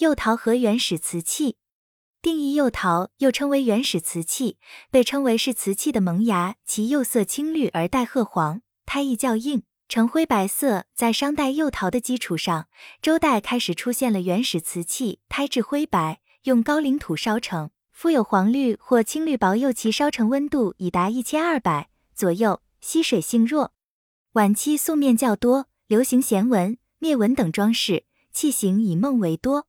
釉陶和原始瓷器。定义釉陶又称为原始瓷器，被称为是瓷器的萌芽，其釉色青绿而带褐黄，胎液较硬，呈灰白色。在商代釉陶的基础上，周代开始出现了原始瓷器，胎质灰白，用高岭土烧成，附有黄绿或青绿薄釉，其烧成温度已达一千二百左右，吸水性弱。晚期素面较多，流行弦纹、灭纹等装饰，器形以梦为多。